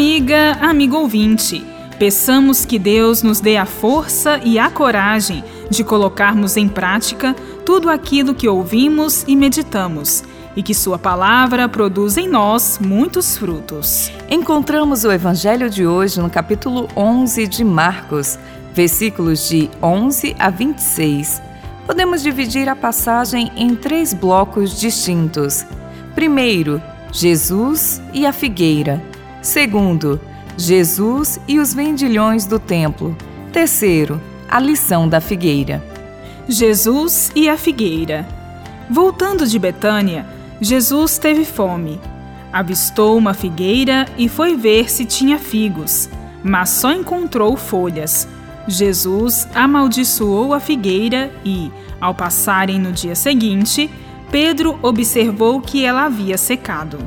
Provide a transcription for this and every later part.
Amiga, amigo ouvinte, peçamos que Deus nos dê a força e a coragem de colocarmos em prática tudo aquilo que ouvimos e meditamos e que Sua palavra produza em nós muitos frutos. Encontramos o Evangelho de hoje no capítulo 11 de Marcos, versículos de 11 a 26. Podemos dividir a passagem em três blocos distintos. Primeiro, Jesus e a figueira. Segundo, Jesus e os vendilhões do templo. Terceiro, a lição da figueira. Jesus e a figueira. Voltando de Betânia, Jesus teve fome. Avistou uma figueira e foi ver se tinha figos, mas só encontrou folhas. Jesus amaldiçoou a figueira e, ao passarem no dia seguinte, Pedro observou que ela havia secado.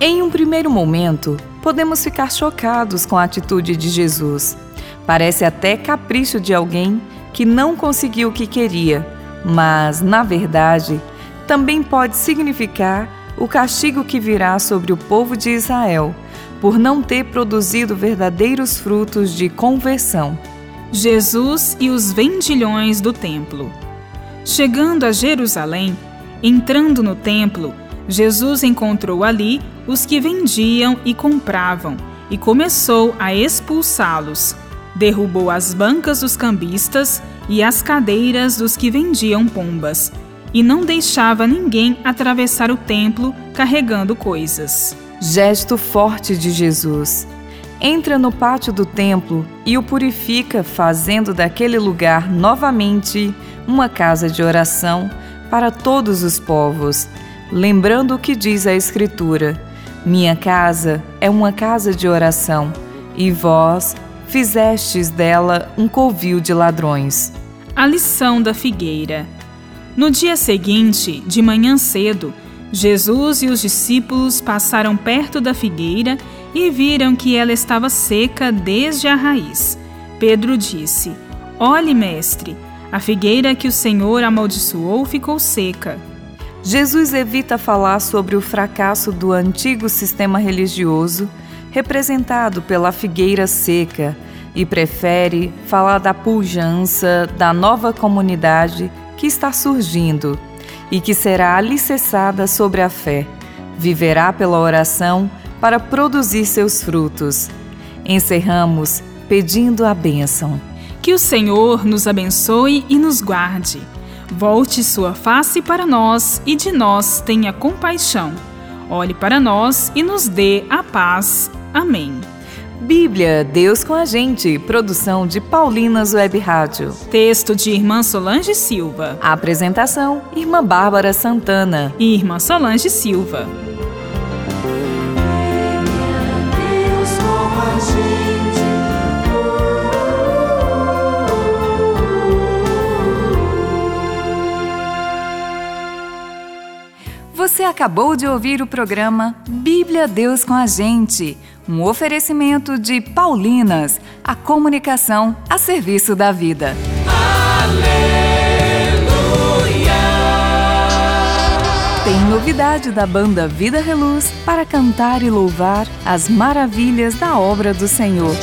Em um primeiro momento, podemos ficar chocados com a atitude de Jesus. Parece até capricho de alguém que não conseguiu o que queria, mas, na verdade, também pode significar o castigo que virá sobre o povo de Israel por não ter produzido verdadeiros frutos de conversão. Jesus e os vendilhões do templo. Chegando a Jerusalém, entrando no templo, Jesus encontrou ali os que vendiam e compravam e começou a expulsá-los. Derrubou as bancas dos cambistas e as cadeiras dos que vendiam pombas, e não deixava ninguém atravessar o templo carregando coisas. Gesto forte de Jesus. Entra no pátio do templo e o purifica, fazendo daquele lugar novamente uma casa de oração para todos os povos, lembrando o que diz a Escritura: Minha casa é uma casa de oração, e vós fizestes dela um covil de ladrões. A lição da figueira. No dia seguinte, de manhã cedo, Jesus e os discípulos passaram perto da figueira e viram que ela estava seca desde a raiz. Pedro disse: Olhe, mestre, a figueira que o Senhor amaldiçoou ficou seca. Jesus evita falar sobre o fracasso do antigo sistema religioso, representado pela figueira seca, e prefere falar da pujança da nova comunidade que está surgindo e que será alicerçada sobre a fé. Viverá pela oração para produzir seus frutos. Encerramos pedindo a bênção. Que o Senhor nos abençoe e nos guarde. Volte sua face para nós e de nós tenha compaixão. Olhe para nós e nos dê a paz. Amém. Bíblia, Deus com a gente. Produção de Paulinas Web Rádio. Texto de Irmã Solange Silva. Apresentação: Irmã Bárbara Santana e Irmã Solange Silva. Você acabou de ouvir o programa Bíblia Deus com a Gente, um oferecimento de Paulinas, a comunicação a serviço da vida. Aleluia! Tem novidade da banda Vida Reluz para cantar e louvar as maravilhas da obra do Senhor.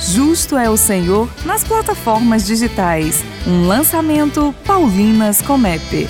Justo é o Senhor nas plataformas digitais. Um lançamento Paulinas Comep.